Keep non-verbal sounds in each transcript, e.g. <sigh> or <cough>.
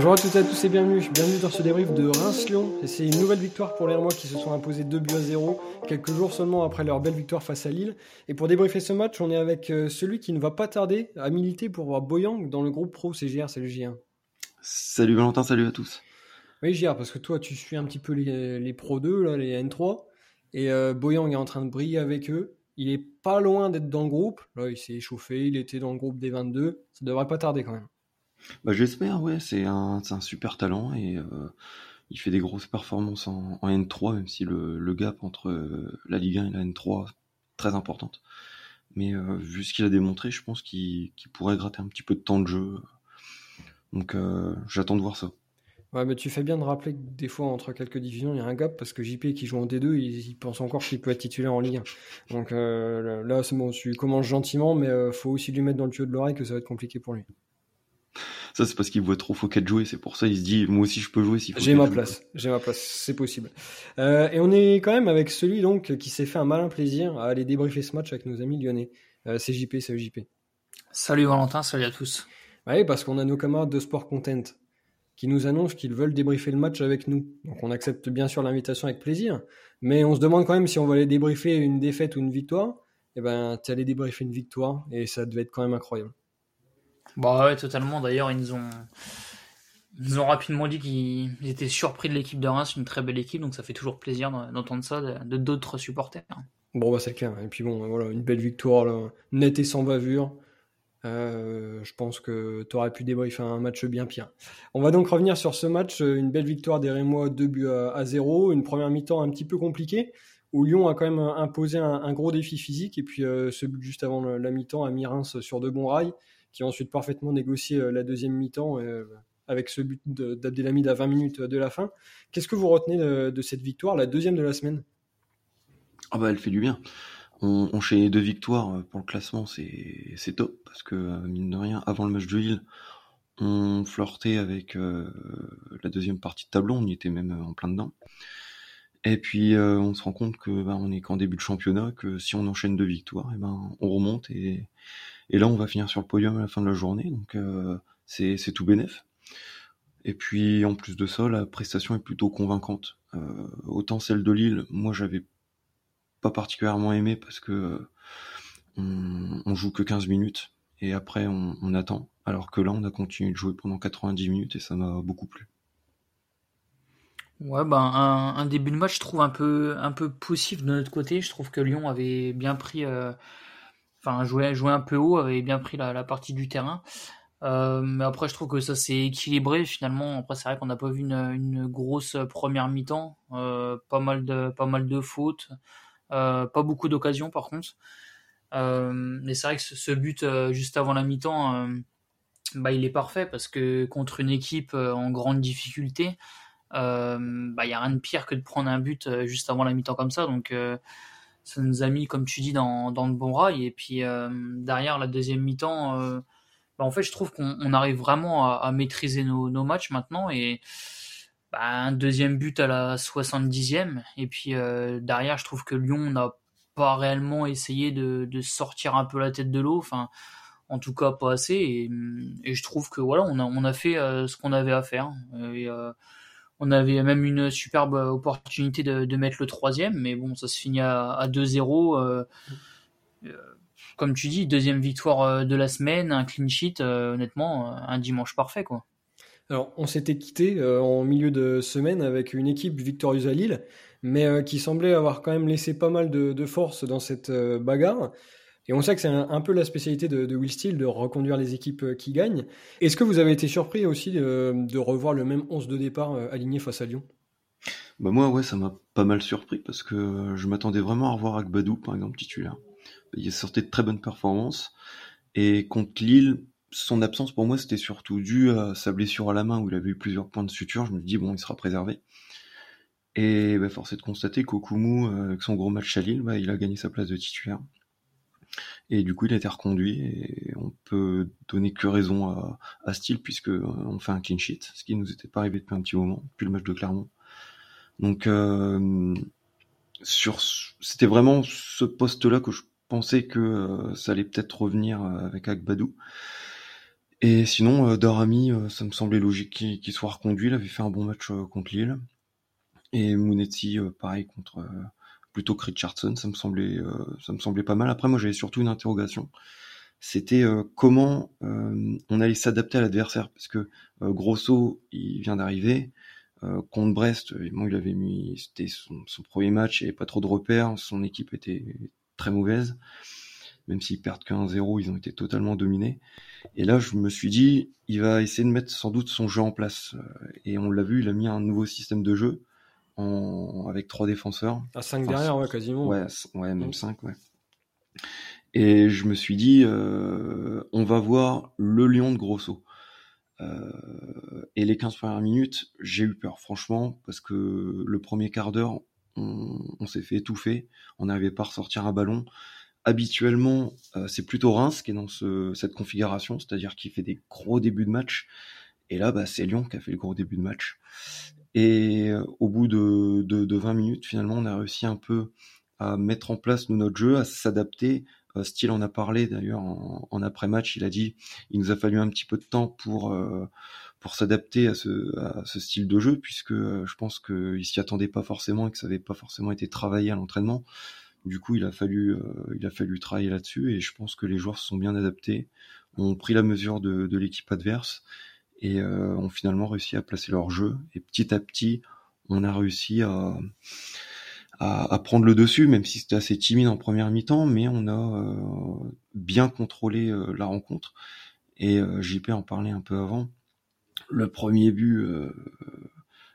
Bonjour à toutes et à tous et bienvenue. Bienvenue dans ce débrief de Reims-Lyon. Et c'est une nouvelle victoire pour les Rémois qui se sont imposés 2 buts à 0, quelques jours seulement après leur belle victoire face à Lille. Et pour débriefer ce match, on est avec euh, celui qui ne va pas tarder à militer pour voir Boyang dans le groupe pro CGR. Salut J1. Salut Valentin, salut à tous. Oui, JR, parce que toi, tu suis un petit peu les, les Pro 2, là, les N3, et euh, Boyang est en train de briller avec eux. Il est pas loin d'être dans le groupe. Là, il s'est échauffé, il était dans le groupe des 22. Ça devrait pas tarder quand même. Bah, J'espère, ouais, c'est un, un, super talent et euh, il fait des grosses performances en, en N3, même si le, gap entre euh, la Ligue 1 et la N3 est très importante. Mais euh, vu ce qu'il a démontré, je pense qu'il qu pourrait gratter un petit peu de temps de jeu. Donc j'attends de voir ça. Ouais, mais tu fais bien de rappeler que des fois, entre quelques divisions, il y a un gap parce que JP qui joue en D2, il, pense encore qu'il peut être titulaire en Ligue 1. Donc là, c'est bon, tu commences gentiment, mais euh, faut aussi lui mettre dans le tuyau de l'oreille que ça va être compliqué pour lui. Ça, c'est parce qu'il voit trop Fouquet jouer, c'est pour ça il se dit, moi aussi je peux jouer si J'ai ma joue. place, j'ai ma place, c'est possible. Euh, et on est quand même avec celui donc qui s'est fait un malin plaisir à aller débriefer ce match avec nos amis lyonnais. Euh, c'est JP, salut JP. Salut Valentin, salut à tous. Oui, parce qu'on a nos camarades de Sport Content qui nous annoncent qu'ils veulent débriefer le match avec nous. Donc on accepte bien sûr l'invitation avec plaisir, mais on se demande quand même si on va aller débriefer une défaite ou une victoire. Eh ben, tu allé débriefer une victoire et ça devait être quand même incroyable. Bah ouais, totalement. D'ailleurs, ils nous ont, ils nous ont rapidement dit qu'ils étaient surpris de l'équipe de Reims, une très belle équipe, donc ça fait toujours plaisir d'entendre ça de d'autres supporters. Bon, bah c'est clair. Et puis bon, voilà, une belle victoire, là, nette et sans bavure. Euh, je pense que tu aurais pu débriefer un match bien pire. On va donc revenir sur ce match, une belle victoire des Rémois, 2 buts à, à 0, une première mi-temps un petit peu compliquée, où Lyon a quand même imposé un, un gros défi physique, et puis euh, ce but juste avant la mi-temps a mis Reims sur de bons rails, qui a ensuite parfaitement négocié euh, la deuxième mi-temps euh, avec ce but d'Abdelhamid à 20 minutes de la fin. Qu'est-ce que vous retenez de, cette victoire, la deuxième de la semaine? Ah bah elle fait du bien on, enchaîner deux victoires pour le classement, c'est top parce que mine de rien, avant le match de Lille, on flirtait avec euh, la deuxième partie de tableau, on y était même en plein dedans. Et puis euh, on se rend compte que bah, on est qu'en début de championnat, que si on enchaîne deux victoires, et ben on remonte et, et là on va finir sur le podium à la fin de la journée, donc euh, c'est c'est tout bénef. Et puis en plus de ça, la prestation est plutôt convaincante. Euh, autant celle de Lille, moi j'avais pas particulièrement aimé parce que euh, on, on, joue que 15 minutes et après on, on, attend. Alors que là, on a continué de jouer pendant 90 minutes et ça m'a beaucoup plu. Ouais, ben un, début de match, je trouve un peu un peu de notre côté. Je trouve que Lyon avait bien pris, euh, enfin joué joué un peu haut, avait bien pris la, partie du terrain. Euh, mais après, je trouve que ça s'est équilibré finalement. Après, c'est vrai qu'on n'a pas vu une, une, grosse première mi-temps, euh, pas mal de pas mal de fautes. Pas beaucoup d'occasions par contre. Mais c'est vrai que ce, ce but juste avant la mi-temps, bah, il est parfait parce que contre une équipe en grande difficulté, il bah, y a rien de pire que de prendre un but juste avant la mi-temps comme ça. Donc ça nous a mis, comme tu dis, dans, dans le bon rail. Et puis derrière la deuxième mi-temps, bah, en fait, je trouve qu'on arrive vraiment à, maîtriser nos, nos, matchs maintenant. Et bah, un deuxième but à la 70e. Et puis euh, derrière, je trouve que Lyon n'a pas réellement essayé de, sortir un peu la tête de l'eau. Enfin, en tout cas, pas assez. Et, je trouve que voilà, on a, on a fait euh, ce qu'on avait à faire. Euh, on avait même une superbe opportunité de, mettre le troisième, mais bon, ça se finit à, à 2-0. comme tu dis, deuxième victoire de la semaine, un clean sheet, honnêtement, un dimanche parfait, quoi. Alors, on s'était quitté euh, en milieu de semaine avec une équipe victorieuse à Lille, mais euh, qui semblait avoir quand même laissé pas mal de, force dans cette euh, bagarre. Et on sait que c'est un, peu la spécialité de, Will Steele de reconduire les équipes qui gagnent. Est-ce que vous avez été surpris aussi de, de revoir le même 11 de départ aligné face à Lyon? Bah Moi, ça m'a pas mal surpris parce que je m'attendais vraiment à revoir Agbadou, par exemple, titulaire. Il sortait de très bonnes performances. Et contre Lille, son absence pour moi c'était surtout dû à sa blessure à la main où il avait eu plusieurs points de suture. Je me dis bon il sera préservé. Et bah, force est de constater qu'Okumu avec son gros match à Lille, bah, il a gagné sa place de titulaire. Et du coup il a été reconduit et on peut donner que raison à, à Steele puisque euh, on fait un clean sheet, ce qui nous était pas arrivé depuis un petit moment, depuis le match de Clermont. Donc euh, c'était vraiment ce poste là que je pensais que euh, ça allait peut-être revenir avec Agbadou. Et sinon, Darami, ça me semblait logique qu'il soit reconduit. Il avait fait un bon match contre Lille. Et Mounetti, pareil, contre plutôt que Richardson, ça me semblait, ça me semblait pas mal. Après, moi, j'avais surtout une interrogation. C'était comment on allait s'adapter à l'adversaire, parce que Grosso, il vient d'arriver. contre Brest, bon, il avait mis, c'était son, premier match, il avait pas trop de repères, son équipe était très mauvaise même s'ils perdent qu'un 0 ils ont été totalement dominés. Et là, je me suis dit, il va essayer de mettre sans doute son jeu en place. Euh, et on l'a vu, il a mis un nouveau système de jeu en... avec trois défenseurs. À 5 derrière, ouais, quasiment. Ouais, ouais même 5, ouais. Et je me suis dit, euh, on va voir le lion de Grosso. Euh, et les 15 premières minutes, j'ai eu peur, franchement, parce que le premier quart d'heure, on, on s'est fait étouffer, on n'arrivait pas à ressortir un ballon habituellement, euh, c'est plutôt Reims qui est dans cette configuration, c'est-à-dire qui fait des gros débuts de match. Et là, bah, c'est Lyon qui a fait le gros début de match. Et euh, au bout de, de, 20 minutes, finalement, on a réussi un peu à mettre en place notre jeu, à s'adapter. Euh, Style en a parlé d'ailleurs en, après-match. Il a dit il nous a fallu un petit peu de temps pour pour s'adapter à ce, à ce style de jeu, puisque je pense qu'il s'y attendait pas forcément et que ça n'avait pas forcément été travaillé à l'entraînement. Du coup, il a fallu, euh, il a fallu travailler là-dessus et je pense que les joueurs se sont bien adaptés, ont pris la mesure de, de l'équipe adverse et euh, ont finalement réussi à placer leur jeu. Et petit à petit, on a réussi à, à, à prendre le dessus, même si c'était assez timide en première mi-temps, mais on a euh, bien contrôlé euh, la rencontre. Et JP en parlait un peu avant. Le premier but,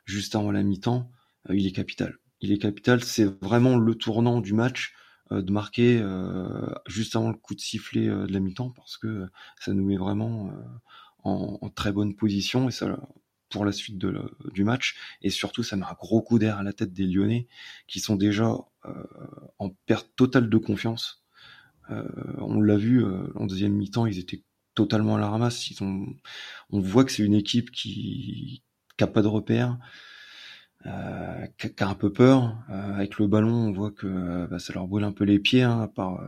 juste avant la mi-temps, il est capital il est capital. C'est vraiment le tournant du match de marquer juste avant le coup de sifflet de la mi-temps parce que ça nous met vraiment en, très bonne position et ça pour la suite de du match et surtout ça met un gros coup d'air à la tête des Lyonnais qui sont déjà en perte totale de confiance. on l'a vu en deuxième mi-temps, ils étaient totalement à la ramasse. Ils ont, on voit que c'est une équipe qui n'a pas de repères, euh, qui a un peu peur. Euh, avec le ballon, on voit que euh, bah, ça leur brûle un peu les pieds, hein, par,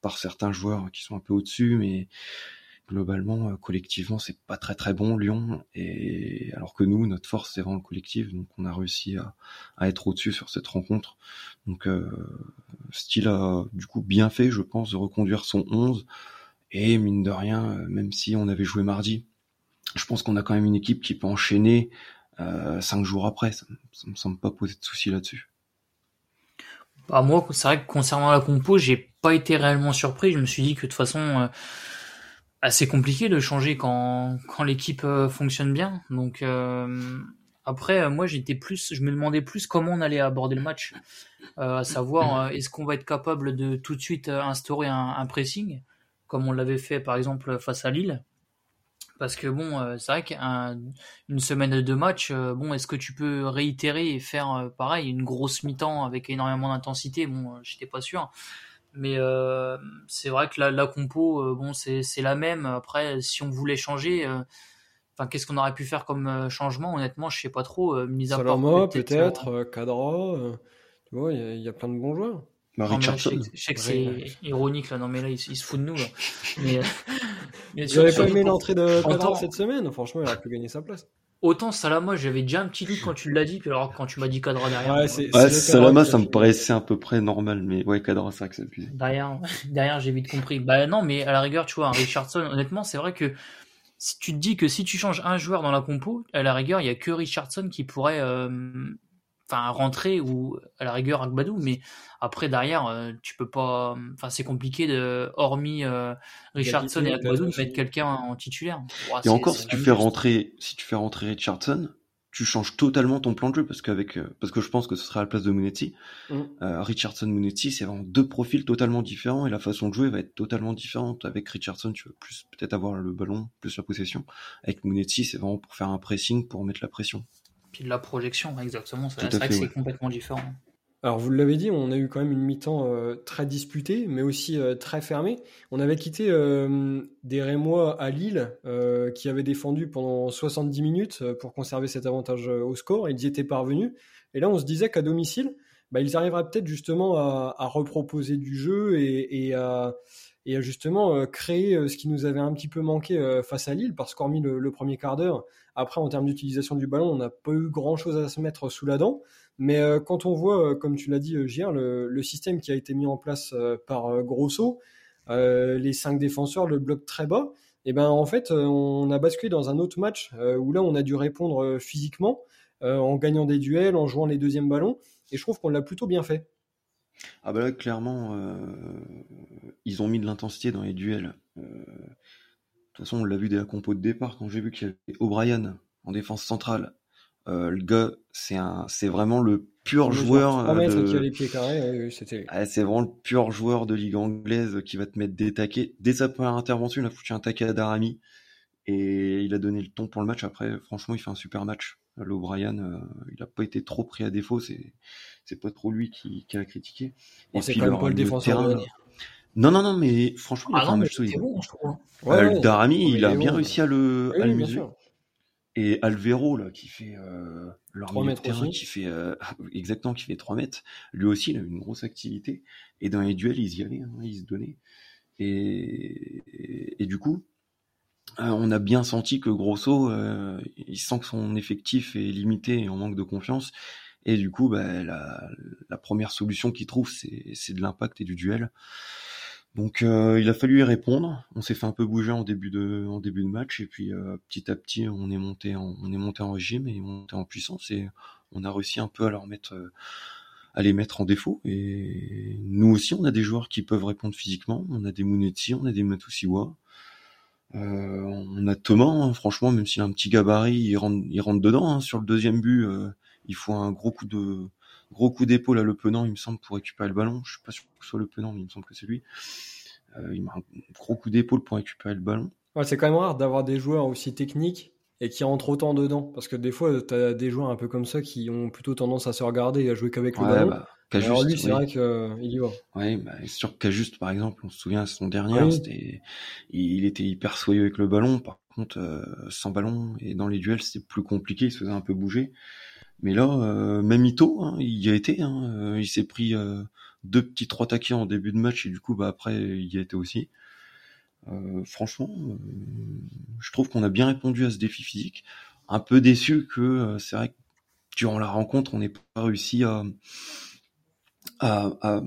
par certains joueurs qui sont un peu au-dessus, mais globalement, collectivement, c'est pas très très bon Lyon. Et alors que nous, notre force, c'est vraiment le collectif, donc on a réussi à, à être au-dessus sur cette rencontre. Donc, euh, Style a du coup bien fait, je pense, de reconduire son 11. Et mine de rien, même si on avait joué mardi, je pense qu'on a quand même une équipe qui peut enchaîner euh, cinq jours après. Ça, ça, me semble pas poser de soucis là-dessus. Bah moi, c'est vrai que concernant la compo, j'ai pas été réellement surpris. Je me suis dit que de toute façon, euh, assez compliqué de changer quand, quand l'équipe euh, fonctionne bien. Donc après, moi, j'étais plus, je me demandais plus comment on allait aborder le match, à savoir est-ce qu'on va être capable de tout de suite instaurer un, un pressing, comme on l'avait fait par exemple face à Lille, parce que bon, euh, c'est vrai qu'une semaine de euh, bon, est-ce que tu peux réitérer et faire euh, pareil, une grosse mi-temps avec énormément d'intensité? Bon, j'étais pas sûr. Mais c'est vrai que la, compo, bon, c'est la même. Après, si on voulait changer, enfin, qu'est-ce qu'on aurait pu faire comme changement? Honnêtement, je sais pas trop. mis à part peut-être, Cadra. tu vois, il y, y, a plein de bons joueurs. Bah, je, sais, que c'est ironique là, non mais là il, se fout de nous. Là. Mais, <laughs> mais J'aurais pas aimé l'entrée de Quadra cette semaine, franchement il aurait pu gagner sa place. Autant Salama, j'avais déjà un petit doute quand tu l'as dit, puis alors quand tu m'as dit Cadra derrière. Ouais, c'est, ouais, Salama, ça me paraissait à peu près normal, mais ouais, Cadra, c'est vrai que c'est abusé. Derrière, derrière j'ai vite compris. Bah non, mais à la rigueur, tu vois, Richardson, honnêtement, c'est vrai que si tu te dis que si tu changes un joueur dans la compo, à la rigueur, il y a que Richardson qui pourrait euh, enfin rentrer ou à la rigueur Agbadou mais après derrière euh, tu peux pas enfin c'est compliqué de hormis euh, Richardson et Agbadou de mettre quelqu'un en titulaire. Et encore si tu fais rentrer si tu fais rentrer Richardson tu changes totalement ton plan de jeu parce qu'avec euh, parce que je pense que ce sera à la place de Monetti mm. Richardson Monetti c'est vraiment deux profils totalement différents et la façon de jouer va être totalement différente. Avec Richardson tu veux plus peut-être avoir le ballon plus la possession. Avec Monetti c'est vraiment pour faire un pressing pour mettre la pression puis de la projection, exactement. C'est vrai que c'est complètement différent. Alors vous l'avez dit, on a eu quand même une mi-temps euh, très disputée, mais aussi euh, très fermée. On avait quitté euh, des Rémois à Lille, qui avaient défendu pendant 70 minutes pour conserver cet avantage au score. Ils y étaient parvenus. Et là, on se disait qu'à domicile, bah, ils arriveraient peut-être justement à, reproposer du jeu et, à justement euh, créer euh, ce qui nous avait un petit peu manqué euh, face à Lille, parce qu'hormis le, premier quart d'heure, après en termes d'utilisation du ballon, on n'a pas eu grand-chose à se mettre sous la dent. Mais quand on voit, comme tu l'as dit, Gilles, le, système qui a été mis en place par Grosso, les cinq défenseurs, le bloc très bas, et eh ben en fait, on a basculé dans un autre match où là, on a dû répondre physiquement, en gagnant des duels, en jouant les deuxièmes ballons, et je trouve qu'on l'a plutôt bien fait. Ah bah là, clairement, euh, ils ont mis de l'intensité dans les duels. Euh, de toute façon, on l'a vu dès la compo de départ, quand j'ai vu qu'il y avait O'Brien en défense centrale. Euh, le gars, c'est un, c'est vraiment le pur joueur. c'est vraiment le pur joueur de ligue anglaise qui va te mettre des taquets. Dès sa première intervention, il a foutu un taquet à Darami et il a donné le ton pour le match. Après, franchement, il fait un super match. L'O'Brien, euh, il n'a pas été trop pris à défaut. C'est, c'est pas trop lui qui, qui a critiqué. Et c'est quand même pas le défenseur de Non, non, non, mais franchement, ah il a un match solide. Bon, je trouve. Ouais, Darami, il a bien réussi à le, à le muser. Et Alvero, là, qui fait euh, leur milieu de terrain, qui fait euh, <laughs> exactement, qui fait 3 mètres, lui aussi, il a une grosse activité. Et dans les duels, ils y allaient, hein, ils se donnaient. Et, et, et du coup, euh, on a bien senti que Grosso, euh, il sent que son effectif est limité et en manque de confiance. Et du coup, bah, la, première solution qu'il trouve, c'est de l'impact et du duel. Donc euh, il a fallu y répondre. On s'est fait un peu bouger en début de, en début de match et puis petit à petit on est monté en, on est monté en régime et monté en puissance et on a réussi un peu à leur mettre à les mettre en défaut. Et nous aussi, on a des joueurs qui peuvent répondre physiquement. On a des Munetti, on a des Matusiwa. Euh, on a Thomas, hein, franchement, même s'il a un petit gabarit, il rentre, il rentre dedans. Hein. Sur le deuxième but, euh, il faut un gros coup de gros coup d'épaule à Le Penant, il me semble, pour récupérer le ballon. Je suis pas sûr que ce soit Le Penant, mais il me semble que c'est lui. Euh, il met un gros coup d'épaule pour récupérer le ballon. Ouais, c'est quand même rare d'avoir des joueurs aussi techniques et qui rentrent autant dedans. Parce que des fois, tu as des joueurs un peu comme ça qui ont plutôt tendance à se regarder et à jouer qu'avec le ballon. Bah, alors lui, c'est vrai qu'il euh, y va. Oui, bah, c'est sûr qu'Ajuste, par exemple, on se souvient, son dernier, c'était, il était hyper soyeux avec le ballon. Par contre, euh, sans ballon et dans les duels, c'était plus compliqué, il se faisait un peu bouger. Mais là, euh, même Ito, hein, il y a été. Hein, il s'est pris deux petits trois taquets en début de match et du coup, bah après, il y a été aussi. franchement, je trouve qu'on a bien répondu à ce défi physique. Un peu déçu que c'est vrai que durant la rencontre, on n'ait pas réussi à à,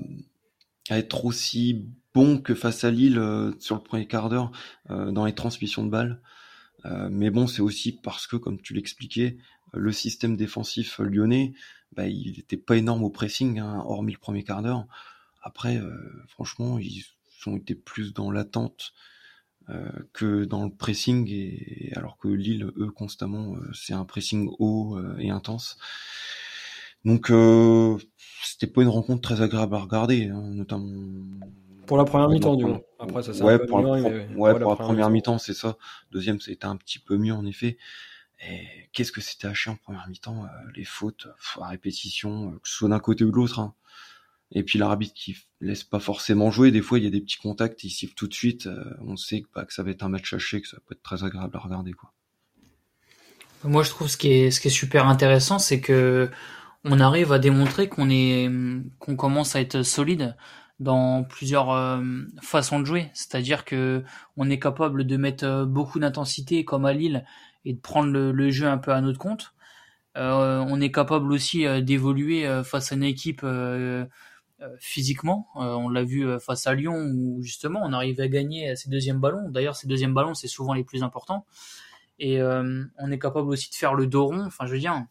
être aussi bon que face à Lille euh, sur le premier quart d'heure euh, dans les transmissions de balles. Euh, mais bon, c'est aussi parce que, comme tu l'expliquais, le système défensif lyonnais, bah, il n'était pas énorme au pressing, hein, hormis le premier quart d'heure. Après, franchement, ils ont été plus dans l'attente que dans le pressing, et, alors que Lille, eux, constamment, c'est un pressing haut et intense. Donc, c'était pas une rencontre très agréable à regarder, hein, notamment. Pour la première mi-temps, du moins. Après, ça ouais, pour, la, ouais, pour la première mi-temps, c'est ça. Deuxième, c'était un petit peu mieux, en effet. Et qu'est-ce que c'était haché en première mi-temps euh, Les fautes à répétition, euh, que ce soit d'un côté ou de l'autre. Hein. Et puis l'arbitre qui laisse pas forcément jouer. Des fois, il y a des petits contacts, il siffle tout de suite. Euh, on sait que, bah, que ça va être un match haché, que ça peut être très agréable à regarder. quoi. Moi, je trouve ce qui est, ce qui est super intéressant, c'est que on arrive à démontrer qu'on est, qu'on commence à être solide dans plusieurs euh, façons de jouer. C'est-à-dire que on est capable de mettre euh, beaucoup d'intensité comme à Lille et de prendre le, jeu un peu à notre compte. Euh, on est capable aussi d'évoluer face à une équipe physiquement. on l'a vu face à Lyon où justement on arrive à gagner ces deuxièmes ballons. D'ailleurs, ces deuxièmes ballons, c'est souvent les plus importants. Et on est capable aussi de faire le dos rond. Enfin, je veux dire,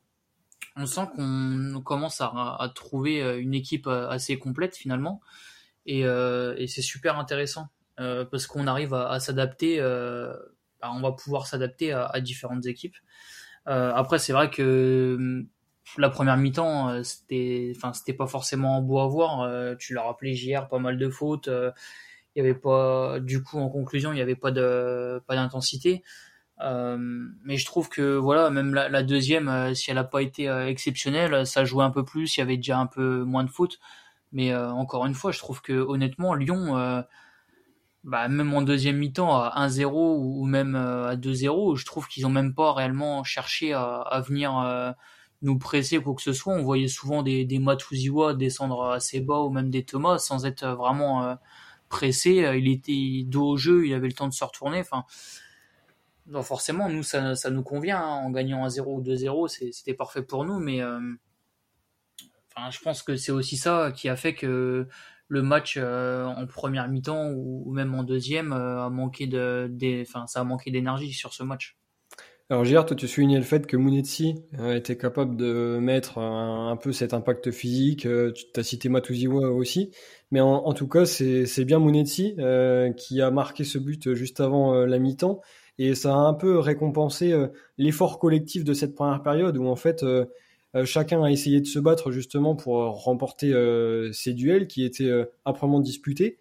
on sent qu'on commence à, trouver euh, une équipe euh, assez complète finalement. Et, euh, c'est super intéressant parce qu'on arrive à, s'adapter. Bah, on va pouvoir s'adapter à, différentes équipes. après, c'est vrai que la première mi-temps, c'était, pas forcément beau à voir. tu l'as rappelé hier, pas mal de fautes. Il y avait pas, du coup, en conclusion, il n'y avait pas d'intensité. Euh, mais je trouve que voilà, même la, deuxième, euh, si elle n'a pas été euh, exceptionnelle, ça jouait un peu plus, il y avait déjà un peu moins de foot. Mais encore une fois, je trouve que honnêtement, Lyon, bah, même en deuxième mi-temps à 1-0 ou même à 2-0, je trouve qu'ils ont même pas réellement cherché à, venir nous presser quoi que ce soit. On voyait souvent des, des descendre assez bas ou même des Thomas sans être vraiment euh, pressé. Il était dos au jeu, il avait le temps de se retourner. Enfin, forcément, nous, ça, nous convient. Hein. En gagnant un 0 ou 2-0, c'était parfait pour nous. Mais euh, je pense que c'est aussi ça qui a fait que le match euh, en première mi-temps ou, même en deuxième a manqué de, ça a manqué d'énergie sur ce match. Alors Gérard, toi tu soulignais le fait que Munetsi euh, était capable de mettre un, peu cet impact physique, euh, tu as cité Matuziwa aussi, mais en, tout cas c'est bien Munetsi euh, qui a marqué ce but juste avant la mi-temps, et ça a un peu récompensé l'effort collectif de cette première période où en fait chacun a essayé de se battre justement pour remporter ces duels qui étaient âprement disputés.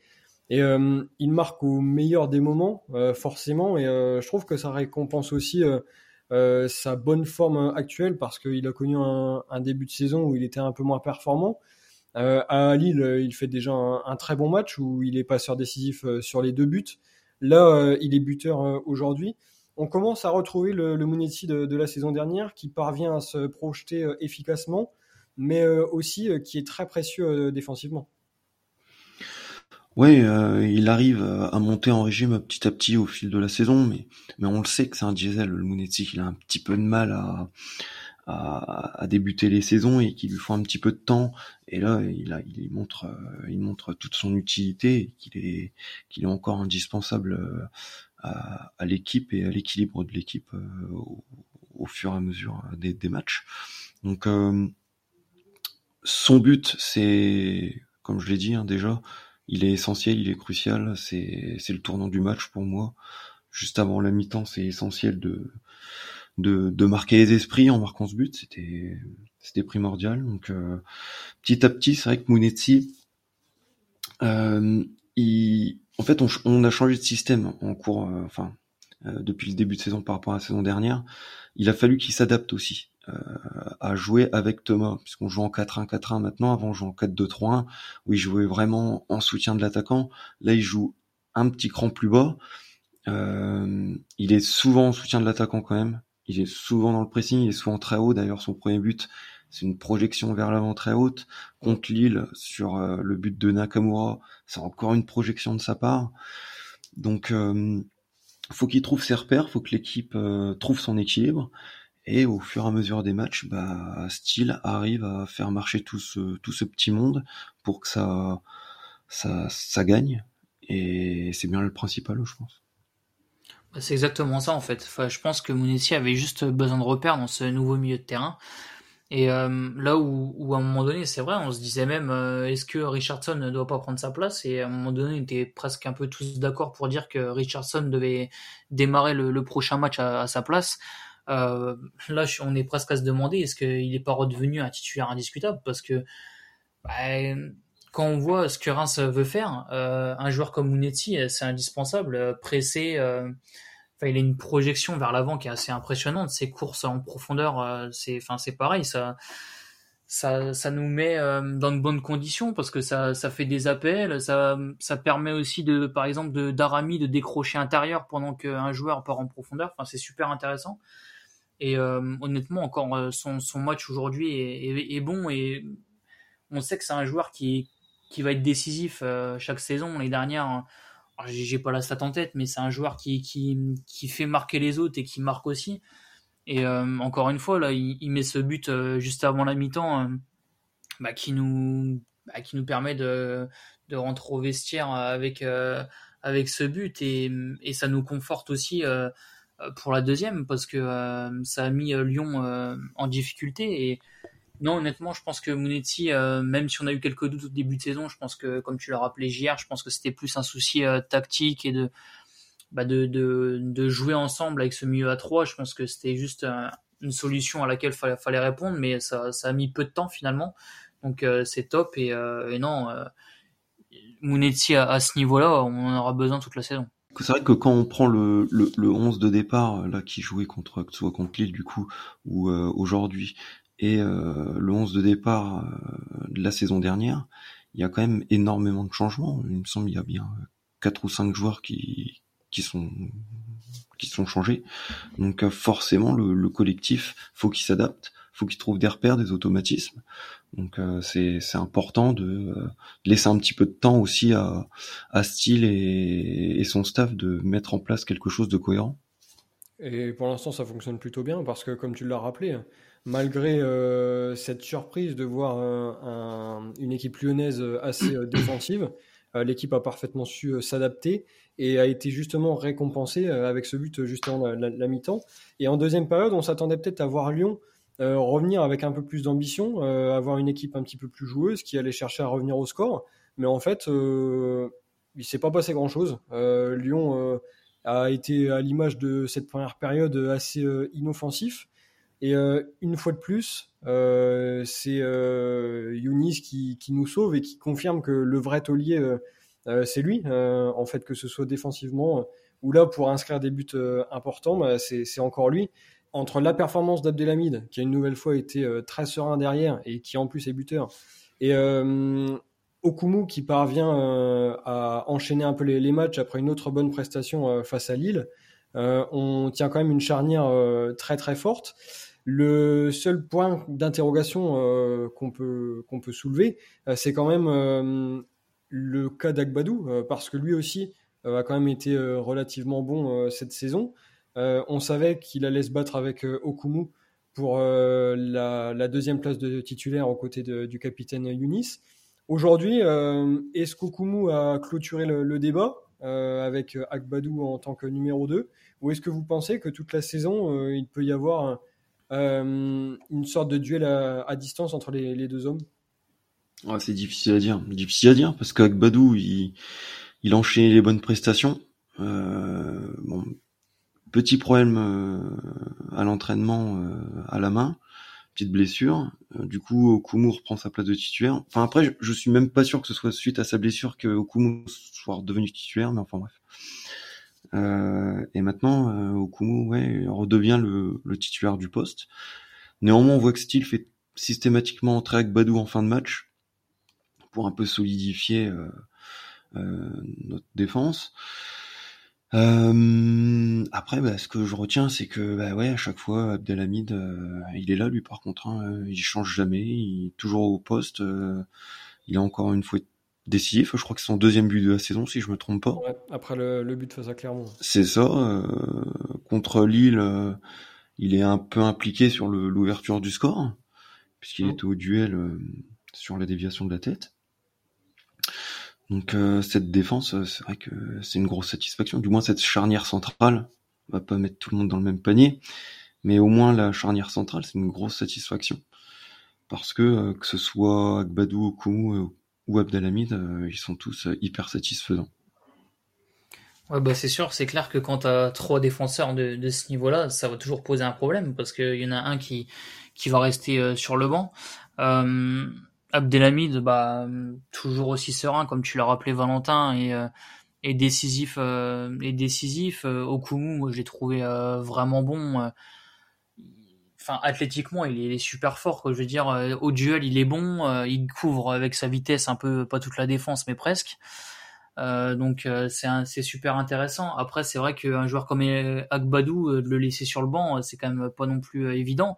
Et euh, il marque au meilleur des moments, euh, forcément, et euh, je trouve que ça récompense aussi sa bonne forme actuelle parce qu'il a connu un, début de saison où il était un peu moins performant. à Lille, il fait déjà un, très bon match où il est passeur décisif sur les deux buts. Là, il est buteur aujourd'hui. On commence à retrouver le, le de, la saison dernière qui parvient à se projeter efficacement, mais aussi qui est très précieux défensivement. Euh, il arrive à monter en régime petit à petit au fil de la saison, mais, on le sait que c'est un diesel, le Mounetzi, il a un petit peu de mal à, à, débuter les saisons et qu'il lui faut un petit peu de temps. Et là, il, a, il montre, euh, il montre toute son utilité, qu'il est, qu'il est encore indispensable euh, à, à l'équipe et à l'équilibre de l'équipe au, fur et à mesure des, des matchs. Donc, son but, c'est, comme je l'ai dit hein, déjà, il est essentiel, il est crucial, c'est c'est le tournant du match pour moi. Juste avant la mi-temps, c'est essentiel de, de de marquer les esprits en marquant ce but, c'était c'était primordial. Donc euh, petit à petit, c'est vrai que Mounetzi, euh, il, en fait, on, on, a changé de système en cours, euh, enfin euh, depuis le début de saison par rapport à la saison dernière. Il a fallu qu'il s'adapte aussi à jouer avec Thomas, puisqu'on joue en 4-1-4-1 maintenant, avant on jouait en 4-2-3-1, où il jouait vraiment en soutien de l'attaquant. Là, il joue un petit cran plus bas. Euh, il est souvent en soutien de l'attaquant quand même. Il est souvent dans le pressing, il est souvent très haut. D'ailleurs, son premier but, c'est une projection vers l'avant très haute. Contre Lille, sur euh, le but de Nakamura, c'est encore une projection de sa part. Donc, euh, faut qu'il trouve ses repères, faut que l'équipe euh, trouve son équilibre. Et au fur et à mesure des matchs, bah, Steele arrive à faire marcher tout ce, tout ce petit monde pour que ça, ça, ça gagne. Et c'est bien le principal, je pense. C'est exactement ça en fait. Enfin, je pense que Mounetsi avait juste besoin de repères dans ce nouveau milieu de terrain. Et euh, là où, où, à un moment donné, c'est vrai, on se disait même, euh, est-ce que Richardson ne doit pas prendre sa place? Et à un moment donné, on était presque un peu tous d'accord pour dire que Richardson devait démarrer le, le prochain match à, à, sa place. Euh, là, on est presque à se demander est-ce qu'il n'est pas redevenu un titulaire indiscutable? Parce que bah, quand on voit ce que Reims veut faire, euh, un joueur comme Munetsi, c'est indispensable, euh, pressé. Il a une projection vers l'avant qui est assez impressionnante. Ses courses en profondeur, c'est, enfin, c'est pareil. Ça, ça, ça nous met dans de bonnes conditions parce que ça, ça fait des appels, ça, ça permet aussi de, par exemple, de d'Arami de décrocher intérieur pendant qu'un joueur part en profondeur. Enfin, c'est super intéressant. Et euh, honnêtement, encore euh, son, son match aujourd'hui est, est, bon et on sait que c'est un joueur qui, qui va être décisif euh, chaque saison. Les dernières, j'ai pas la stat en tête, mais c'est un joueur qui, qui, qui fait marquer les autres et qui marque aussi. Et encore une fois, là, il, met ce but juste avant la mi-temps bah, qui, nous, bah, qui nous permet de, de rentrer au vestiaire avec, avec ce but et, et ça nous conforte aussi euh, pour la deuxième parce que euh, ça a mis euh, Lyon en difficulté non, honnêtement, je pense que Monetti, même si on a eu quelques doutes au début de saison, je pense que, comme tu l'as rappelé hier, je pense que c'était plus un souci tactique et de, bah de, jouer ensemble avec ce milieu à trois. Je pense que c'était juste une solution à laquelle il fallait, répondre, mais ça, a mis peu de temps finalement. Donc c'est top et, et non, Monetti à, ce niveau-là, on en aura besoin toute la saison. C'est vrai que quand on prend le, le, le 11 de départ, là, qui jouait contre, soit contre Lille, du coup, ou euh, aujourd'hui, et euh, le 11 de départ euh, de la saison dernière, il y a quand même énormément de changements. Il me semble qu'il y a bien quatre ou cinq joueurs qui, qui sont qui sont changés. Donc forcément, le, le collectif, faut qu'il s'adapte, faut qu'il trouve des repères, des automatismes. Donc c'est c'est important de, laisser un petit peu de temps aussi à à Steele et son staff de mettre en place quelque chose de cohérent. Et pour l'instant, ça fonctionne plutôt bien parce que, comme tu l'as rappelé, malgré euh, cette surprise de voir une équipe lyonnaise assez euh, défensive, euh, l'équipe a parfaitement su s'adapter et a été justement récompensée avec ce but juste avant la, mi-temps. Et en deuxième période, on s'attendait peut-être à voir Lyon revenir avec un peu plus d'ambition, avoir une équipe un petit peu plus joueuse qui allait chercher à revenir au score. Mais en fait, il s'est pas passé grand-chose. Lyon a été à l'image de cette première période assez euh, inoffensif. Et euh, une fois de plus, euh, c'est Younis qui, nous sauve et qui confirme que le vrai taulier, c'est lui. en fait, que ce soit défensivement ou là pour inscrire des buts importants, bah, c'est encore lui. Entre la performance d'Abdelhamid, qui a une nouvelle fois été très serein derrière et qui en plus est buteur, et Okumu qui parvient euh, à enchaîner un peu les, matchs après une autre bonne prestation euh, face à Lille. Euh, on tient quand même une charnière très très forte. Le seul point d'interrogation qu'on peut, peut soulever, c'est quand même le cas d'Agbadou, parce que lui aussi a quand même été relativement bon cette saison. on savait qu'il allait se battre avec Okumu pour la, deuxième place de titulaire aux côtés du capitaine Yunis. Aujourd'hui, euh, est-ce qu'Okumu a clôturé le, débat euh, avec Akbadou en tant que numéro 2 Ou est-ce que vous pensez que toute la saison, euh, il peut y avoir une sorte de duel à, distance entre les, deux hommes C'est difficile à dire. Difficile à dire parce qu'Akbadou, il, il enchaîne les bonnes prestations. bon, petit problème à l'entraînement à la main petite blessure. Euh, du coup, Okumu reprend sa place de titulaire. Enfin après, je, suis même pas sûr que ce soit suite à sa blessure que Okumu soit devenu titulaire, mais enfin bref. Euh, et maintenant, euh, Okumu ouais, redevient le, le, titulaire du poste. Néanmoins, on voit que Steele fait systématiquement entrer avec Badou en fin de match pour un peu solidifier euh, euh notre défense. Euh, après, bah, ce que je retiens, c'est que bah ouais, à chaque fois, Abdelhamid, euh, il est là, lui, par contre, hein, il change jamais, il est toujours au poste. il a encore une fois décisif. Je crois que c'est son deuxième but de la saison, si je me trompe pas. après le, but face à Clermont. C'est ça. contre Lille, il est un peu impliqué sur l'ouverture du score, puisqu'il mmh. est au duel sur la déviation de la tête. Donc euh, cette défense, euh, c'est vrai que c'est une grosse satisfaction. Du moins cette charnière centrale, on va pas mettre tout le monde dans le même panier, mais au moins la charnière centrale, c'est une grosse satisfaction. Parce que euh, que ce soit Agbadou, Okumu ou Abdelhamid, ils sont tous hyper satisfaisants. Ouais, bah c'est sûr, c'est clair que quand tu as trois défenseurs de, de ce niveau-là, ça va toujours poser un problème parce qu'il y en a un qui, qui va rester sur le banc. Euh, Abdelhamid, bah, toujours aussi serein, comme tu l'as rappelé, Valentin, et, euh, et décisif. Euh, et décisif. Euh, Okumu, moi, je l'ai trouvé vraiment bon. Enfin, athlétiquement, il est, super fort. Je veux dire, au duel, il est bon. il couvre avec sa vitesse un peu, pas toute la défense, mais presque. donc c'est super intéressant. Après, c'est vrai qu'un joueur comme Agbadou, de le laisser sur le banc, c'est quand même pas non plus évident.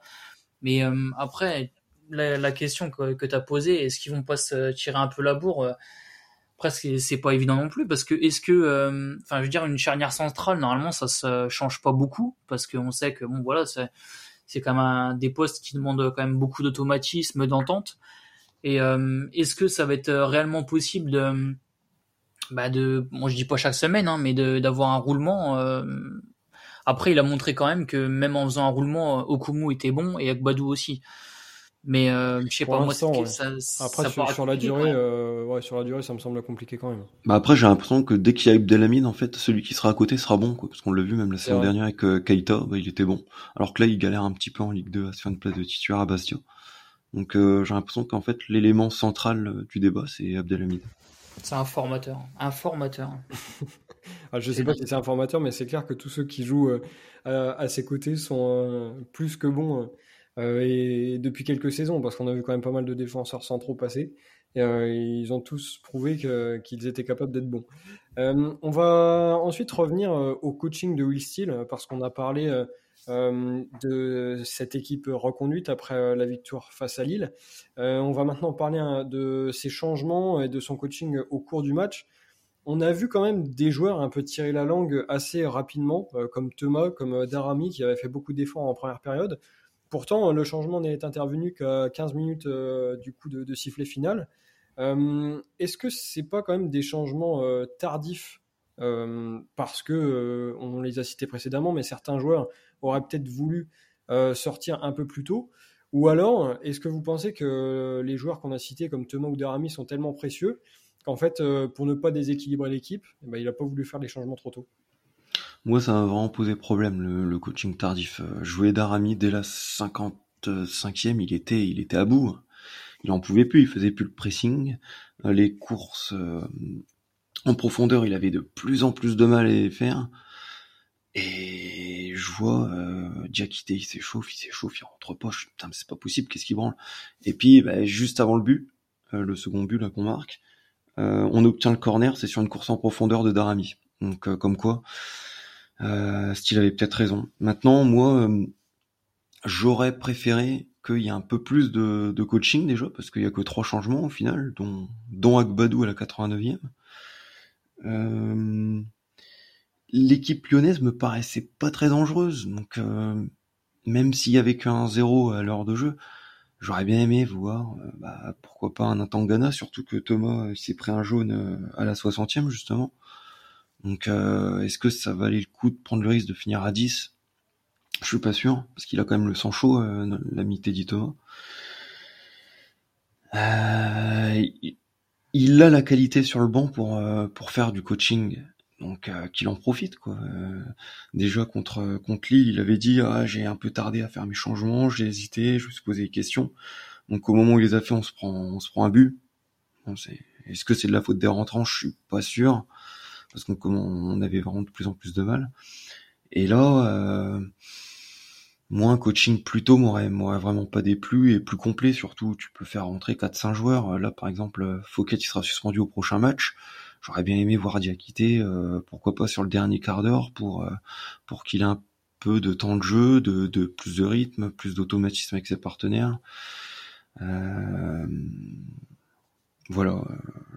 Mais après, la, question que, que tu as posée, est-ce qu'ils vont pas se tirer un peu la bourre euh, Presque, c'est pas évident non plus parce que est-ce que, euh, enfin, je veux dire, une charnière centrale, normalement, ça se change pas beaucoup parce qu'on sait que bon, voilà, c'est c'est quand même un, des postes qui demandent quand même beaucoup d'automatisme, d'entente. Et euh, est-ce que ça va être réellement possible de, bah de, moi je dis pas chaque semaine, hein, mais d'avoir un roulement. après, il a montré quand même que même en faisant un roulement, Okumu était bon et Akbadou aussi. Mais euh, je sais pas, moi, ça, après, sur, la durée, euh, ouais, sur la durée, ça me semble compliqué quand même. Bah après, j'ai l'impression que dès qu'il y a Abdelhamid, en fait, celui qui sera à côté sera bon, quoi, parce qu'on l'a vu même la saison dernière avec euh, Keita, bah, il était bon. Alors que là, il galère un petit peu en Ligue 2 à se faire une place de titulaire à Bastia. Donc euh, j'ai l'impression qu'en fait, l'élément central euh, du débat, c'est Abdelhamid. C'est un formateur. Un formateur. <laughs> ah, je sais pas si c'est un formateur, mais c'est clair que tous ceux qui jouent à, à, ses côtés sont plus que bons euh, et depuis quelques saisons, parce qu'on a vu quand même pas mal de défenseurs centraux passer. Euh, ils ont tous prouvé qu'ils étaient capables d'être bons. Euh, on va ensuite revenir au coaching de Will Steele, parce qu'on a parlé de cette équipe reconduite après la victoire face à Lille. on va maintenant parler hein, de ses changements et de son coaching au cours du match. On a vu quand même des joueurs un peu tirer la langue assez rapidement, comme Thomas, comme Darami, qui avait fait beaucoup d'efforts en première période. Pourtant, le changement n'est intervenu qu'à 15 minutes du coup de, sifflet final. Est-ce que c'est pas quand même des changements tardifs euh, parce que euh, on les a cités précédemment, mais certains joueurs auraient peut-être voulu euh, sortir un peu plus tôt? Ou alors, est-ce que vous pensez que les joueurs qu'on a cités comme Thomas ou Darami sont tellement précieux qu'en fait, pour ne pas déséquilibrer l'équipe, eh ben, il n'a pas voulu faire les changements trop tôt? Moi, ça m'a vraiment posé problème, le, coaching tardif. Jouer Darami dès la 55e, il était, il était à bout. Il en pouvait plus, il faisait plus le pressing. Les courses en profondeur, il avait de plus en plus de mal à les faire. Et je vois euh, Diakité, il s'échauffe, il s'échauffe, il rentre pas. Putain, mais c'est pas possible, qu'est-ce qu'il branle? Et puis, bah, juste avant le but, euh, le second but là qu'on marque, euh, on obtient le corner, c'est sur une course en profondeur de Darami. Donc, euh, comme quoi, euh, Style avait peut-être raison. Maintenant, moi, j'aurais préféré qu'il y ait un peu plus de, coaching déjà, parce qu'il y a que trois changements au final, dont, dont Agbadou à la 89e. Euh, l'équipe lyonnaise me paraissait pas très dangereuse, donc euh, même s'il y avait qu'un zéro à l'heure de jeu, j'aurais bien aimé voir, euh, bah, pourquoi pas un Atangana, surtout que Thomas s'est pris un jaune à la 60e justement. Donc est-ce que ça valait le coup de prendre le risque de finir à 10 Je suis pas sûr, parce qu'il a quand même le sang chaud, l'ami Teddy Thomas. Euh, il a la qualité sur le banc pour euh, pour faire du coaching. Donc euh, qu'il en profite quoi. Euh, déjà contre contre Lille il avait dit ah j'ai un peu tardé à faire mes changements j'ai hésité je me suis posé des questions donc au moment où il les a fait on se prend on se prend un but. Est-ce que c'est de la faute des rentrants? Je suis pas sûr parce qu'on on avait vraiment de plus en plus de mal et là moi, un coaching plus tôt m'aurait, vraiment pas déplu et plus complet surtout. Tu peux faire rentrer 4-5 joueurs. Là, par exemple, euh, Fouquet, il sera suspendu au prochain match. J'aurais bien aimé voir Diakité, euh, pourquoi pas sur le dernier quart d'heure pour euh, pour qu'il ait un peu de temps de jeu, de, de plus de rythme, plus d'automatisme avec ses partenaires. Euh, voilà,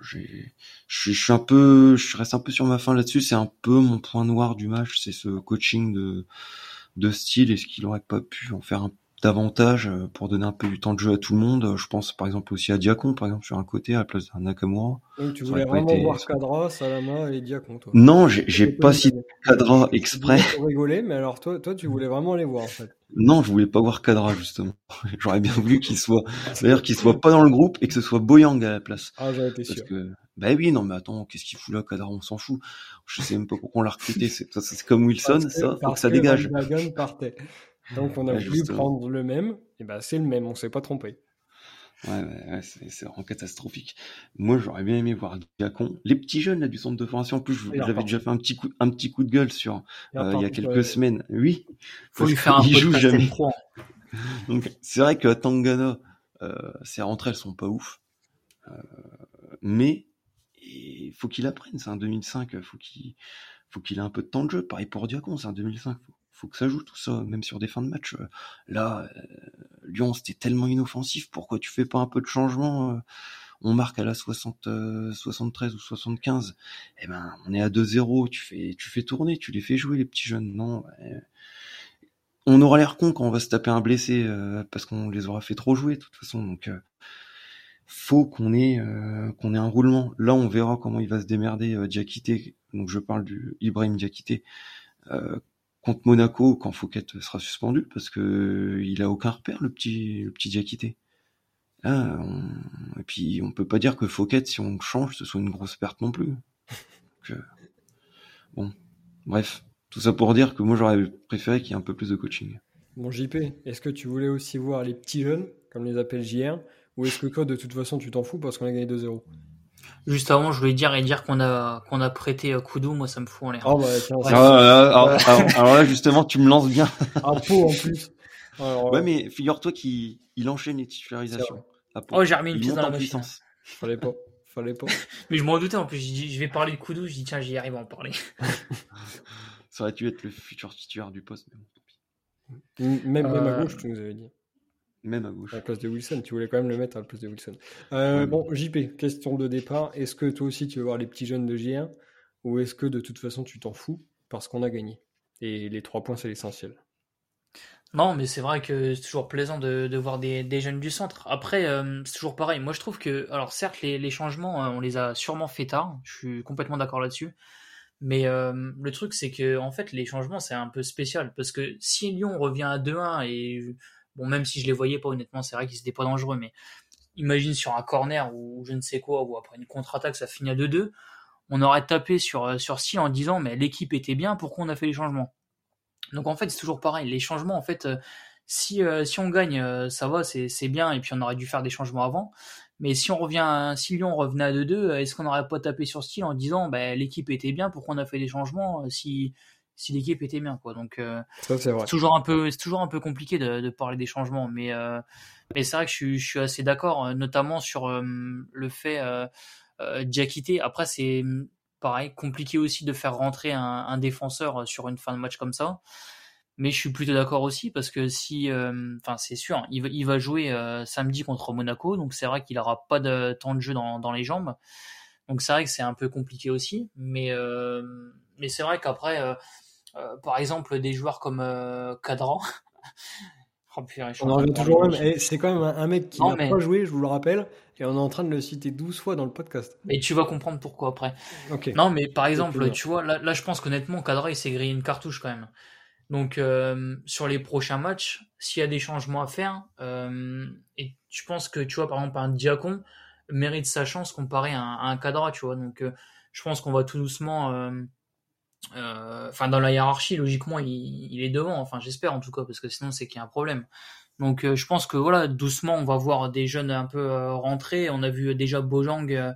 je suis un peu, je reste un peu sur ma fin là-dessus. C'est un peu mon point noir du match, c'est ce coaching de de style Est-ce qu'il aurait pas pu en faire un, davantage euh, pour donner un peu du temps de jeu à tout le monde Je pense par exemple aussi à Diacon, par exemple sur un côté à la place d'un Nakamura. Donc tu voulais vraiment voir Kadra, Salama et Diacon, toi Non, j'ai pas cité Kadra exprès. rigoler, mais alors toi, toi, tu voulais vraiment les voir en fait. Non, je voulais pas voir Kadra justement. <laughs> J'aurais bien voulu qu'il soit, d'ailleurs qu'il soit <laughs> pas dans le groupe et que ce soit Boyang à la place. Ah, j'aurais été sûr. Que... Bah oui, non mais attends, qu'est-ce qu'il fout là, Kadra? On s'en fout. Je sais même pas pourquoi on l'a recruté. C'est comme Wilson, ça, faut que ça dégage. partait. Donc on a voulu prendre le même, et ben c'est le même, on s'est pas trompé. Ouais, ouais, c'est vraiment catastrophique. Moi, j'aurais bien aimé voir Diacon. Les petits jeunes là du centre de formation, en plus, j'avais déjà fait un petit coup, un petit coup de gueule sur euh, il y a quelques semaines. Oui, faut lui faire un peu joue jamais. <laughs> Donc c'est vrai que Tangana, euh, ses rentrées elles sont pas ouf, euh, mais il faut qu'il apprenne. C'est un 2005, faut qu'il faut qu'il ait un peu de temps de jeu. Pareil pour Diacon, c'est un 2005. Faut, faut que ça joue tout ça, même sur des fins de match. Là, Lyon, c'était tellement inoffensif. Pourquoi tu fais pas un peu de changement euh, On marque à la 60, 73 euh, ou 75. Eh ben, on est à 2-0. Tu fais, tu fais tourner, tu les fais jouer les petits jeunes. Non. On aura l'air con quand on va se taper un blessé euh, parce qu'on les aura fait trop jouer de toute façon. Donc, faut qu'on ait qu'on ait un roulement. Là, on verra comment il va se démerder Diakité. Donc, je parle du Ibrahim Diakité contre Monaco quand Fouquet sera suspendu parce que il a aucun repère le petit le petit Diakité. Ah, et puis on peut pas dire que Fouquet si on change ce soit une grosse perte non plus. Bon, bref, tout ça pour dire que moi j'aurais préféré qu'il y ait un peu plus de coaching. Bon JP, est-ce que tu voulais aussi voir les petits jeunes comme les appelle JR ou est-ce que toi de toute façon tu t'en fous parce qu'on a gagné 2-0 Juste avant, je voulais dire et dire qu'on a qu'on a prêté Koudou, moi ça me fout en l'air. Oh bah, ah, alors, là justement, tu me lances bien. <laughs> Un pot en plus. ouais, mais figure-toi qu'il il enchaîne les titularisations. Oh, j'ai remis une pièce dans la machine. <laughs> Fallait pas. Fallait pas. mais je m'en doutais en plus. Je vais parler de Koudou. Je dis tiens, j'y arrive à en parler. <laughs> ça aurait dû être le futur titulaire du poste, mais bon, tant pis. Même, même à Euh, gauche, tu nous avais dit. Même à gauche. À la place de Wilson, tu voulais quand même le mettre à la place de Wilson. Euh, Ouais. Bon, JP, question de départ. Est-ce que toi aussi tu veux voir les petits jeunes de J1 ou est-ce que de toute façon tu t'en fous parce qu'on a gagné? Et les trois points, c'est l'essentiel. Non, mais c'est vrai que c'est toujours plaisant de, de voir des, des jeunes du centre. Après, euh, c'est toujours pareil. Moi, je trouve que, alors certes, les, les changements, euh, on les a sûrement fait tard. Je suis complètement d'accord là-dessus. Mais euh, le truc, c'est que en fait, les changements, c'est un peu spécial parce que si Lyon revient à 2-1 et bon, même si je les voyais pas honnêtement, c'est vrai qu'ils étaient pas dangereux. Mais imagine sur un corner ou je ne sais quoi ou après une contre-attaque, ça finit à 2-2, on aurait tapé sur sur Steele en disant mais l'équipe était bien, pourquoi on a fait les changements? Donc en fait, c'est toujours pareil. Les changements, en fait, euh, si, euh, si on gagne, euh, ça va, c'est bien, et puis on aurait dû faire des changements avant. Mais si on revient, si Lyon revenait à 2-2, euh, est-ce qu'on n'aurait pas tapé sur style en disant bah, l'équipe était bien, pourquoi on a fait des changements? Euh, si, si l'équipe était bien quoi. Donc euh, c'est toujours un peu, c'est toujours un peu compliqué de, de parler des changements, mais euh, mais c'est vrai que je suis, je suis assez d'accord, euh, notamment sur euh, le fait Diakité. Après c'est pareil compliqué aussi de faire rentrer un, un défenseur sur une fin de match comme ça. Mais je suis plutôt d'accord aussi parce que si, enfin c'est sûr, il va, il va jouer samedi contre Monaco, donc c'est vrai qu'il aura pas de temps de jeu dans, dans les jambes. Donc c'est vrai que c'est un peu compliqué aussi, mais mais c'est vrai qu'après, par exemple, des joueurs comme euh, Cadran. <laughs> oh, purée, je suis On en revient toujours même. Et c'est quand même un, un mec qui n'a mais- pas joué, je vous le rappelle, et on est en train de le citer 12 fois dans le podcast. Mais tu vas comprendre pourquoi après. Non, mais par exemple, tu vois, là, là je pense qu'honnêtement, Cadra, il s'est grillé une cartouche quand même. Donc, euh, sur les prochains matchs, s'il y a des changements à faire, euh, et je pense que, tu vois, par exemple, un Diacon mérite sa chance comparé à un, à un Cadra, tu vois. Donc, euh, je pense qu'on va tout doucement, euh, euh, enfin, dans la hiérarchie, logiquement, il, est devant. Enfin, j'espère en tout cas, parce que sinon, c'est qu'il y a un problème. Donc, euh, je pense que voilà, doucement, on va voir des jeunes un peu euh, rentrer. On a vu déjà Bojang euh,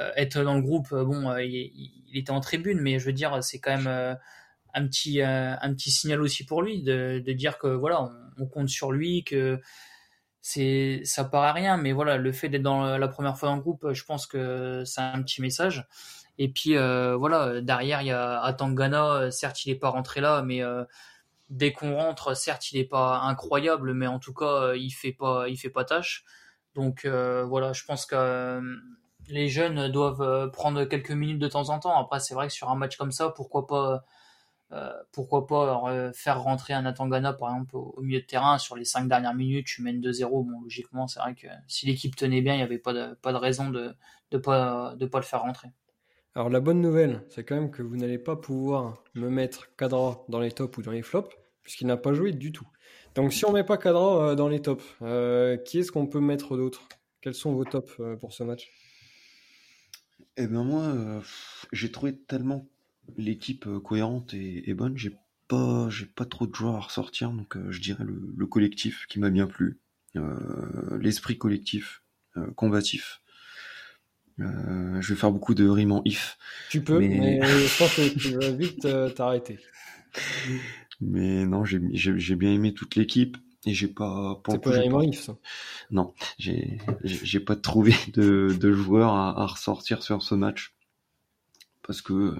euh, être dans le groupe. Euh, Bon, euh, il, était en tribune, mais je veux dire, c'est quand même euh, un petit euh, un petit signal aussi pour lui de, dire que voilà, on, on compte sur lui, que c'est ça paraît rien, mais voilà, le fait d'être dans la première fois dans le groupe, je pense que c'est un petit message. Et puis euh, voilà, derrière il y a Atangana, certes il est pas rentré là, mais euh, dès qu'on rentre, certes il est pas incroyable, mais en tout cas euh, il fait pas il fait pas tâche. Donc euh, voilà, je pense que euh, les jeunes doivent euh, prendre quelques minutes de temps en temps. Après c'est vrai que sur un match comme ça, pourquoi pas euh, euh, faire rentrer un Atangana par exemple au, milieu de terrain sur les cinq dernières minutes, tu mènes 2-0, bon logiquement c'est vrai que si l'équipe tenait bien, il n'y avait pas de, raison de de pas de pas le faire rentrer. Alors la bonne nouvelle, c'est quand même que vous n'allez pas pouvoir me mettre Cadra dans les tops ou dans les flops, puisqu'il n'a pas joué du tout. Donc si on met pas Cadra euh, dans les tops, euh, qui est-ce qu'on peut mettre d'autre? Quels sont vos tops euh, pour ce match? Eh ben moi, j'ai trouvé tellement l'équipe cohérente et, bonne, j'ai pas, j'ai pas trop de joueurs à ressortir, donc je dirais le, le collectif qui m'a bien plu, l'esprit collectif, combatif. Euh, je vais faire beaucoup de rimes en if, Tu peux, mais, Mais- je pense que tu vas vite euh, t'arrêter. mais non, j'ai, j'ai, j'ai bien aimé toute l'équipe et j'ai pas, pour C'est coup, pas pas- Morif, ça. Non, j'ai j'ai j'ai pas trouvé <laughs> de, de joueurs à, à ressortir sur ce match parce que euh,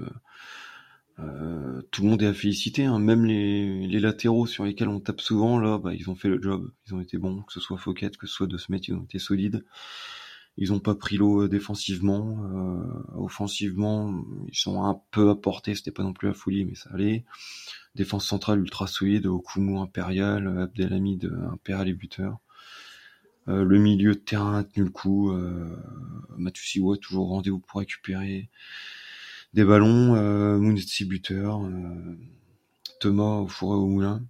euh, tout le monde est à féliciter, hein. même les, les latéraux sur lesquels on tape souvent là, bah, ils ont fait le job, ils ont été bons, que ce soit Fouquet, que ce soit De Smet, ils ont été solides. Ils ont pas pris l'eau euh, défensivement, euh, offensivement, ils sont un peu apportés, c'était pas non plus la folie, mais ça allait. Défense centrale ultra solide, Okumu impérial, Abdelhamid impérial et buteur. Euh, le milieu de terrain a tenu le coup. Euh, Matusiwa toujours rendez-vous pour récupérer des ballons. Euh, Mounetsi buteur. Euh, Thomas au fourré au moulin.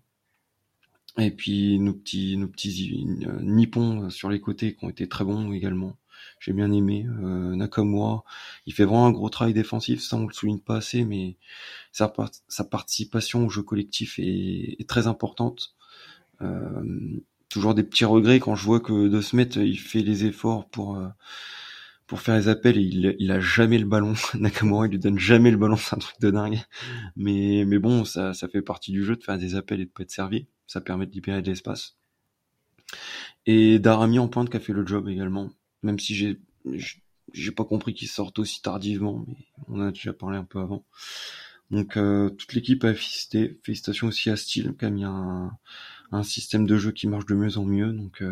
Et puis nos petits, nos petits euh, nippons sur les côtés qui ont été très bons également. J'ai bien aimé. Euh, Nakamura, il fait vraiment un gros travail défensif, ça on le souligne pas assez, mais sa, par- sa participation au jeu collectif est, très importante. Euh, toujours des petits regrets quand je vois que De Smet il fait les efforts pour euh, pour faire les appels et il, il a jamais le ballon. <laughs> Nakamura il lui donne jamais le ballon, <laughs> c'est un truc de dingue. Mais bon, ça ça fait partie du jeu de faire des appels et de pas être servi. Ça permet de libérer de l'espace. Et Darami en pointe qui a fait le job également, même si j'ai j'ai pas compris qu'il sorte aussi tardivement, mais on en a déjà parlé un peu avant. Donc toute l'équipe a assisté. Félicitations aussi à Steel qui a un, un système de jeu qui marche de mieux en mieux. Donc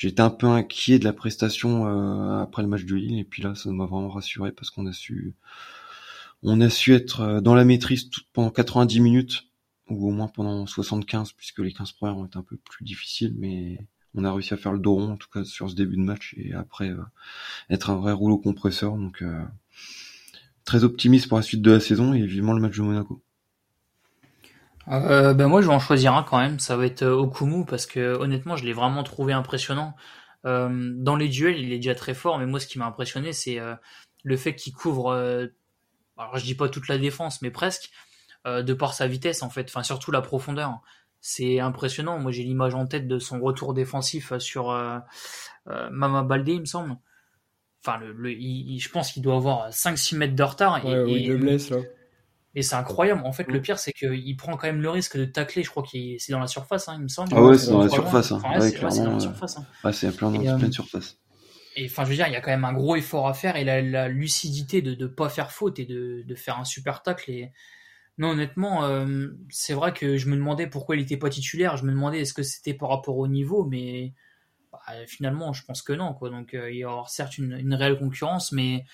j'étais un peu inquiet de la prestation après le match de Lille et puis là ça m'a vraiment rassuré parce qu'on a su on a su être dans la maîtrise tout, pendant 90 minutes ou au moins pendant 75 puisque les 15 premières ont été un peu plus difficiles mais on a réussi à faire le dos rond en tout cas sur ce début de match et après euh, être un vrai rouleau compresseur donc euh, très optimiste pour la suite de la saison et vivement le match de Monaco. Euh, ben moi je vais en choisir un quand même, ça va être Okumu parce que honnêtement je l'ai vraiment trouvé impressionnant. dans les duels il est déjà très fort mais moi ce qui m'a impressionné c'est le fait qu'il couvre, alors je dis pas toute la défense mais presque, de par sa vitesse en fait, enfin surtout la profondeur c'est impressionnant. Moi, j'ai l'image en tête de son retour défensif sur euh, euh, Mama Baldé, il me semble. Enfin, le, je pense qu'il doit avoir 5-6 mètres de retard. et, oui, de blesse, là. Et c'est incroyable. En fait, le pire, c'est qu'il prend quand même le risque de tacler. Je crois que c'est dans la surface, hein, il me semble. Ah ouais, c'est dans, la surface. Hein. ouais, c'est dans la surface. Hein. Ouais, c'est plein, dans, pleine surface. Et enfin, je veux dire, il y a quand même un gros effort à faire et la, la lucidité de ne pas faire faute et de, de, faire un super tacle. Et non, honnêtement, euh, c'est vrai que je me demandais pourquoi il n'était pas titulaire. Je me demandais est-ce que c'était par rapport au niveau, mais bah, finalement, je pense que non. Quoi. Donc, euh, il y aura certes une, réelle concurrence, mais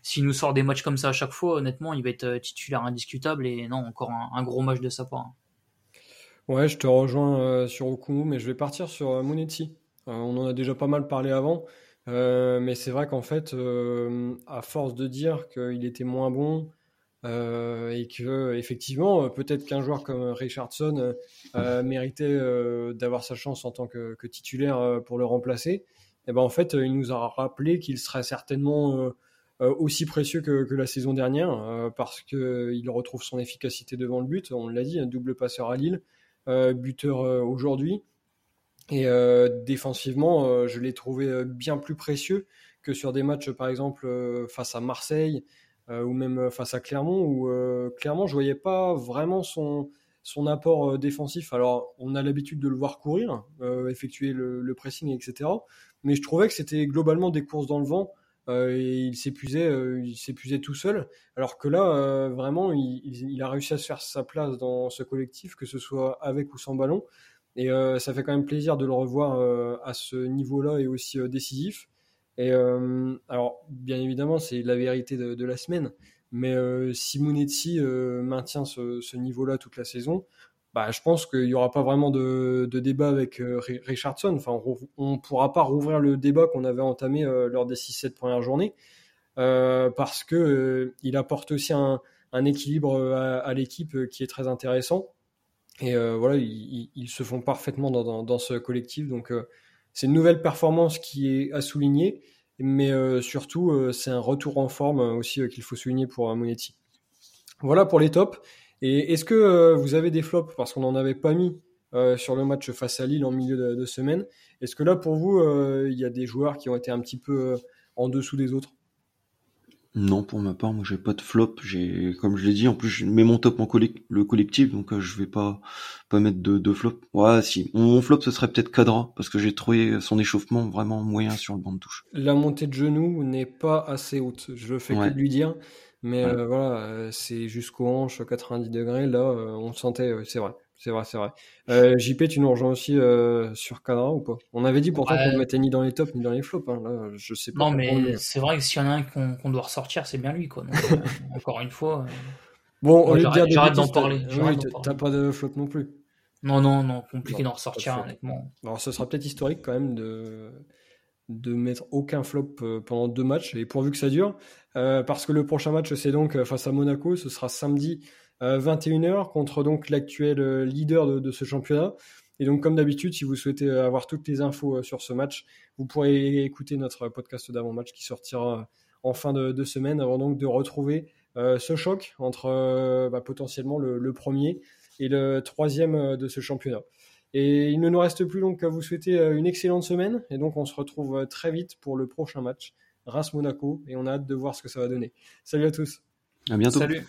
s'il nous sort des matchs comme ça à chaque fois, honnêtement, il va être euh, titulaire indiscutable et non, encore un, gros match de sa part. Ouais, je te rejoins sur Okumu, mais je vais partir sur Monetti. on en a déjà pas mal parlé avant, mais c'est vrai qu'en fait, à force de dire qu'il était moins bon, euh, et que effectivement, peut-être qu'un joueur comme Richardson euh, méritait euh, d'avoir sa chance en tant que, titulaire pour le remplacer. Et ben en fait, il nous a rappelé qu'il serait certainement aussi précieux que, la saison dernière parce que il retrouve son efficacité devant le but. On l'a dit, un double passeur à Lille, buteur aujourd'hui. Et défensivement, je l'ai trouvé bien plus précieux que sur des matchs, par exemple, face à Marseille, euh, ou même euh, face à Clermont, où euh, clairement je voyais pas vraiment son, son apport défensif. Alors, on a l'habitude de le voir courir, effectuer le, pressing, etc. Mais je trouvais que c'était globalement des courses dans le vent. et il s'épuisait, il s'épuisait tout seul. Alors que là, vraiment, il, a réussi à se faire sa place dans ce collectif, que ce soit avec ou sans ballon. Et ça fait quand même plaisir de le revoir à ce niveau-là et aussi décisif. Et euh, alors, bien évidemment, c'est la vérité de, la semaine. Mais euh, si Monetti euh, maintient ce, niveau-là toute la saison, bah, je pense qu'il n'y aura pas vraiment de, débat avec Richardson. Enfin, on ne pourra pas rouvrir le débat qu'on avait entamé lors des 6-7 premières journées. parce que il apporte aussi un, équilibre à, l'équipe qui est très intéressant. Et voilà, ils, se font parfaitement dans, dans ce collectif. Donc, c'est une nouvelle performance qui est à souligner, mais euh, surtout, euh, c'est un retour en forme euh, aussi qu'il faut souligner pour Monetti. Voilà pour les tops. Et est-ce que vous avez des flops? Parce qu'on n'en avait pas mis sur le match face à Lille en milieu de semaine. Est-ce que là, pour vous, il y a des joueurs qui ont été un petit peu en dessous des autres? Non, pour ma part, moi j'ai pas de flop. J'ai, comme je l'ai dit, en plus je mets mon top en le collectif, donc euh, je vais pas pas mettre de, de flop. Ouais, si mon flop ce serait peut-être Cadra parce que j'ai trouvé son échauffement vraiment moyen sur le banc de touche. La montée de genou n'est pas assez haute. Je fais que de lui dire, mais euh, voilà, euh, c'est jusqu'aux hanches 90 degrés. Là, on sentait, c'est vrai. C'est vrai, c'est vrai. Euh, JP, tu nous rejoins aussi euh, sur Cadra ou pas? On avait dit pourtant qu'on ne mettait ni dans les tops ni dans les flops. Hein. Là, je sais pas. Non, mais c'est vrai que s'il y en a un qu'on doit ressortir, c'est bien lui. Quoi. Euh, <laughs> encore une fois. Bon, au lieu de J'arrête d'en parler. Oui, t'as pas de flop non plus. Non, non, non, compliqué d'en ressortir, honnêtement. Alors, ce sera peut-être historique quand même de de mettre aucun flop pendant deux matchs et pourvu que ça dure parce que le prochain match c'est donc face à Monaco ce sera samedi 21h euh, contre donc l'actuel euh, leader de, ce championnat. Et donc, comme d'habitude, si vous souhaitez avoir toutes les infos euh, sur ce match, vous pourrez écouter notre podcast d'avant-match qui sortira en fin de, semaine avant donc de retrouver ce choc entre bah, potentiellement le, premier et le troisième de ce championnat. Et il ne nous reste plus donc qu'à vous souhaiter une excellente semaine. Et donc, on se retrouve très vite pour le prochain match, Reims-Monaco. Et on a hâte de voir ce que ça va donner. Salut à tous. À bientôt. Salut.